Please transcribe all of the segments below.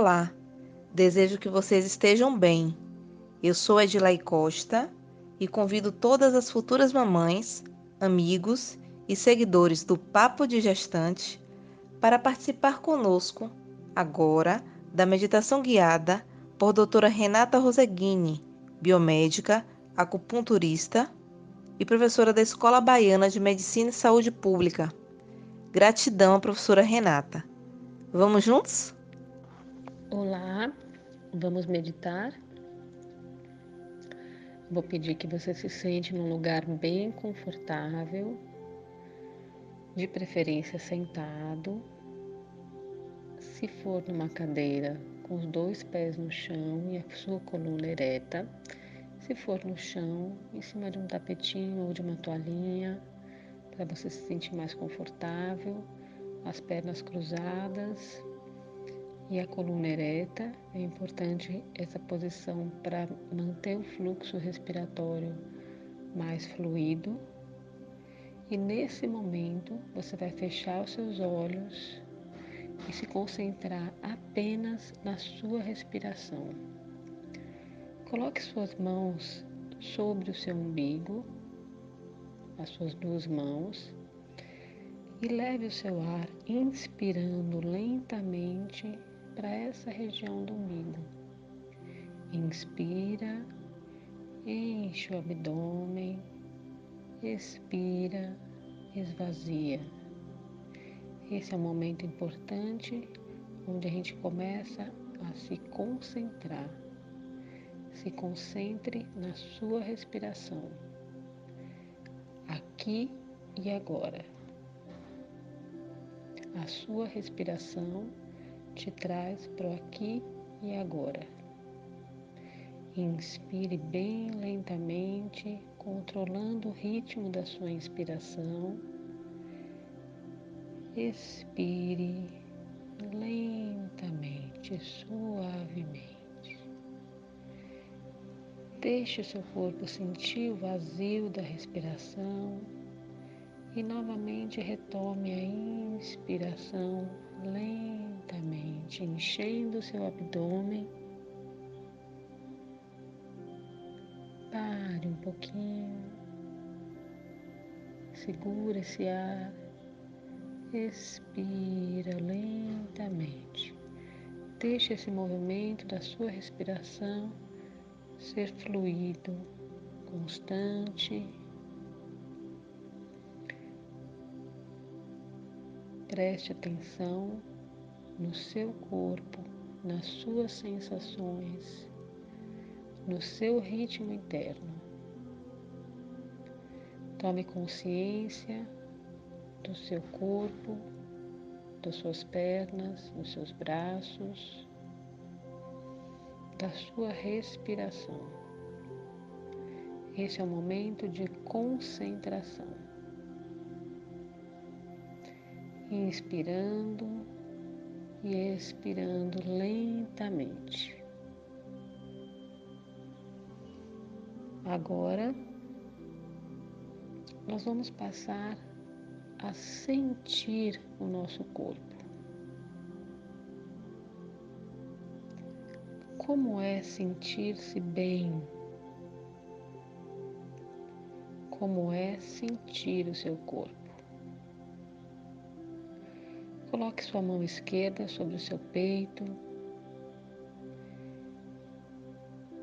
Olá, desejo que vocês estejam bem. Eu sou Edilai Costa e convido todas as futuras mamães, amigos e seguidores do Papo de Gestante para participar conosco agora da meditação guiada por doutora Renata Roseguini, biomédica, acupunturista e professora da Escola Baiana de Medicina e Saúde Pública. Gratidão, professora Renata. Vamos juntos? Olá, vamos meditar. Vou pedir que você se sente num lugar bem confortável, de preferência sentado. Se for numa cadeira, com os dois pés no chão e a sua coluna ereta. Se for no chão, em cima de um tapetinho ou de uma toalhinha, para você se sentir mais confortável, as pernas cruzadas e a coluna ereta. É importante essa posição para manter o fluxo respiratório mais fluido. E nesse momento, você vai fechar os seus olhos e se concentrar apenas na sua respiração. Coloque suas mãos sobre o seu umbigo, as suas duas mãos, e leve o seu ar inspirando lentamente para essa região do umbigo. Inspira, enche o abdômen, expira, esvazia. Esse é um momento importante onde a gente começa a se concentrar. Se concentre na sua respiração, aqui e agora. A sua respiração te traz para o aqui e agora. Inspire bem lentamente, controlando o ritmo da sua inspiração Expire lentamente, suavemente. Deixe o seu corpo sentir o vazio da respiração e novamente retome a inspiração lentamente, enchendo o seu abdômen. Pare um pouquinho, segura esse ar Expira lentamente. Deixe esse movimento da sua respiração ser fluido, constante. Preste atenção no seu corpo, nas suas sensações, no seu ritmo interno. Tome consciência do seu corpo, das suas pernas, dos seus braços, da sua respiração. Esse é o momento de concentração. Inspirando e expirando lentamente. Agora, nós vamos passar a sentir o nosso corpo. Como é sentir-se bem? Como é sentir o seu corpo? Coloque sua mão esquerda sobre o seu peito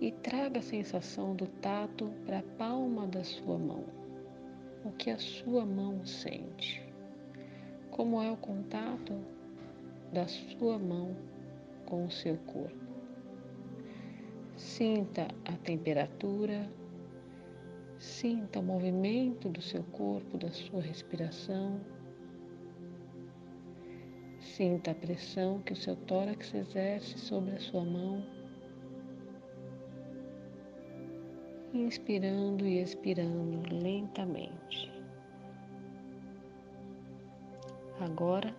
e traga a sensação do tato para a palma da sua mão o que a sua mão sente. Como é o contato da sua mão com o seu corpo. Sinta a temperatura, sinta o movimento do seu corpo, da sua respiração. Sinta a pressão que o seu tórax exerce sobre a sua mão. inspirando e expirando lentamente. Agora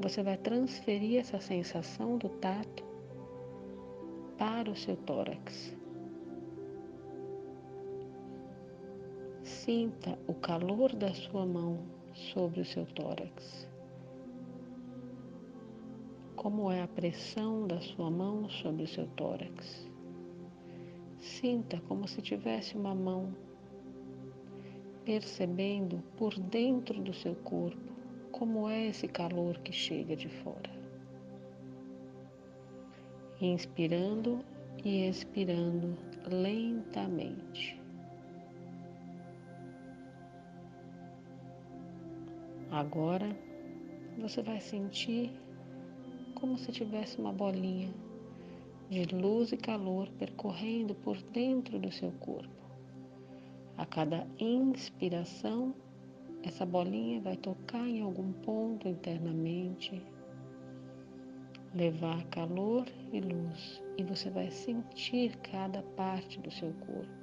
você vai transferir essa sensação do tato para o seu tórax. Sinta o calor da sua mão sobre o seu tórax. Como é a pressão da sua mão sobre o seu tórax. Sinta como se tivesse uma mão percebendo por dentro do seu corpo como é esse calor que chega de fora. Inspirando e expirando lentamente. Agora você vai sentir como se tivesse uma bolinha de luz e calor percorrendo por dentro do seu corpo. A cada inspiração, essa bolinha vai tocar em algum ponto internamente, levar calor e luz, e você vai sentir cada parte do seu corpo.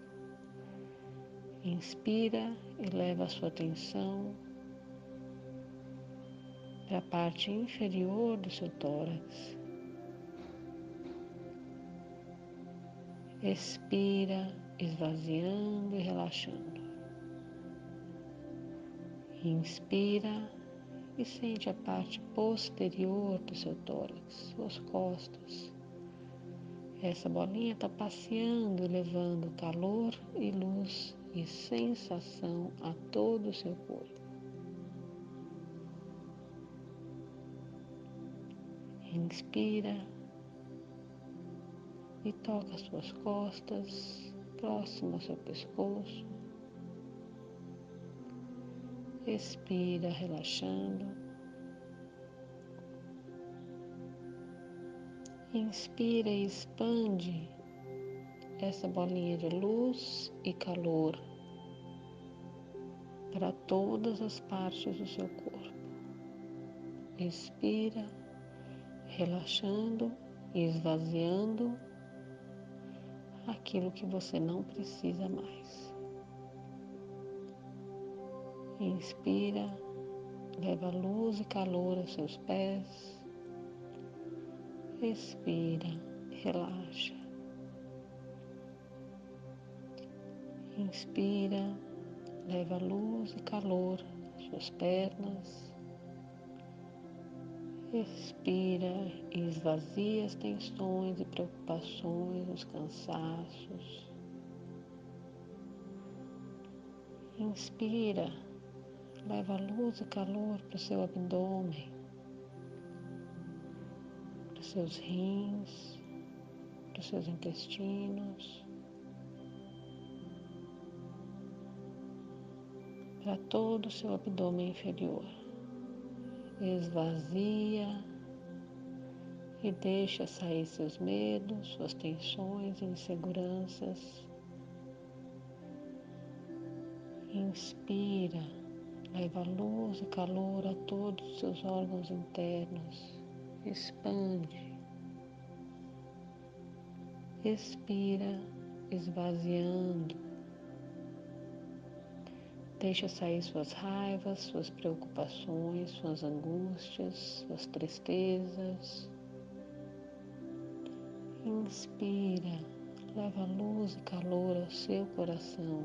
Inspira e leva a sua atenção para a parte inferior do seu tórax. Expira, esvaziando e relaxando. Inspira e sente a parte posterior do seu tórax, suas costas. Essa bolinha está passeando, levando calor e luz e sensação a todo o seu corpo. Inspira e toca as suas costas, próximo ao seu pescoço. Expira, relaxando. Inspira e expande essa bolinha de luz e calor para todas as partes do seu corpo. Expira relaxando e esvaziando aquilo que você não precisa mais. Inspira, leva luz e calor aos seus pés. Expira, relaxa. Inspira, leva luz e calor às suas pernas. Respira e esvazia as tensões e preocupações, os cansaços. Inspira, leva luz e calor para o seu abdômen, para os seus rins, para os seus intestinos, para todo o seu abdômen inferior esvazia e deixa sair seus medos, suas tensões inseguranças. Inspira, leva luz e calor a todos os seus órgãos internos. Expande. Expira, esvaziando Deixa sair suas raivas, suas preocupações, suas angústias, suas tristezas. Inspira, leva luz e calor ao seu coração.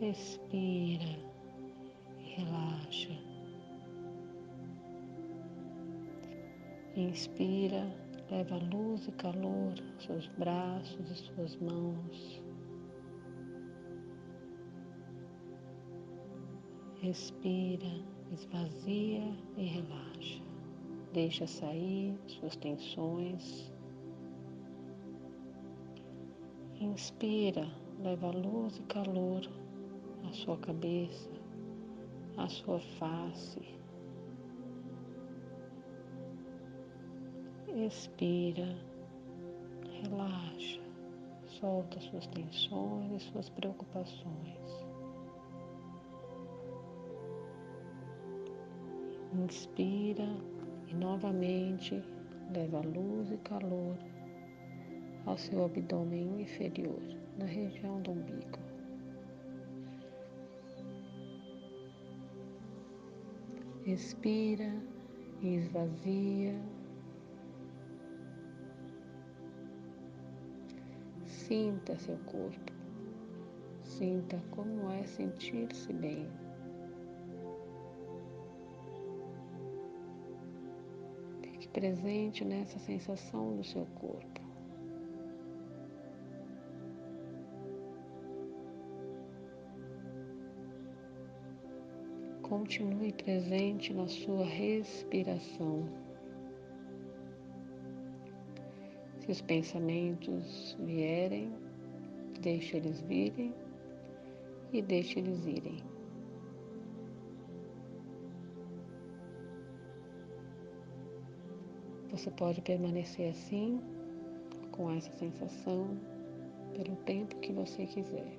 Expira relaxa. Inspira Leva luz e calor aos seus braços e suas mãos. Respira, esvazia e relaxa. Deixa sair suas tensões. Inspira, leva luz e calor à sua cabeça, à sua face, Expira, relaxa, solta suas tensões e suas preocupações. Inspira e novamente leva luz e calor ao seu abdômen inferior, na região do umbigo. Expira e esvazia Sinta seu corpo. Sinta como é sentir-se bem. Fique presente nessa sensação do seu corpo. Continue presente na sua respiração. Se os pensamentos vierem, deixe eles virem e deixe eles irem. Você pode permanecer assim, com essa sensação, pelo tempo que você quiser.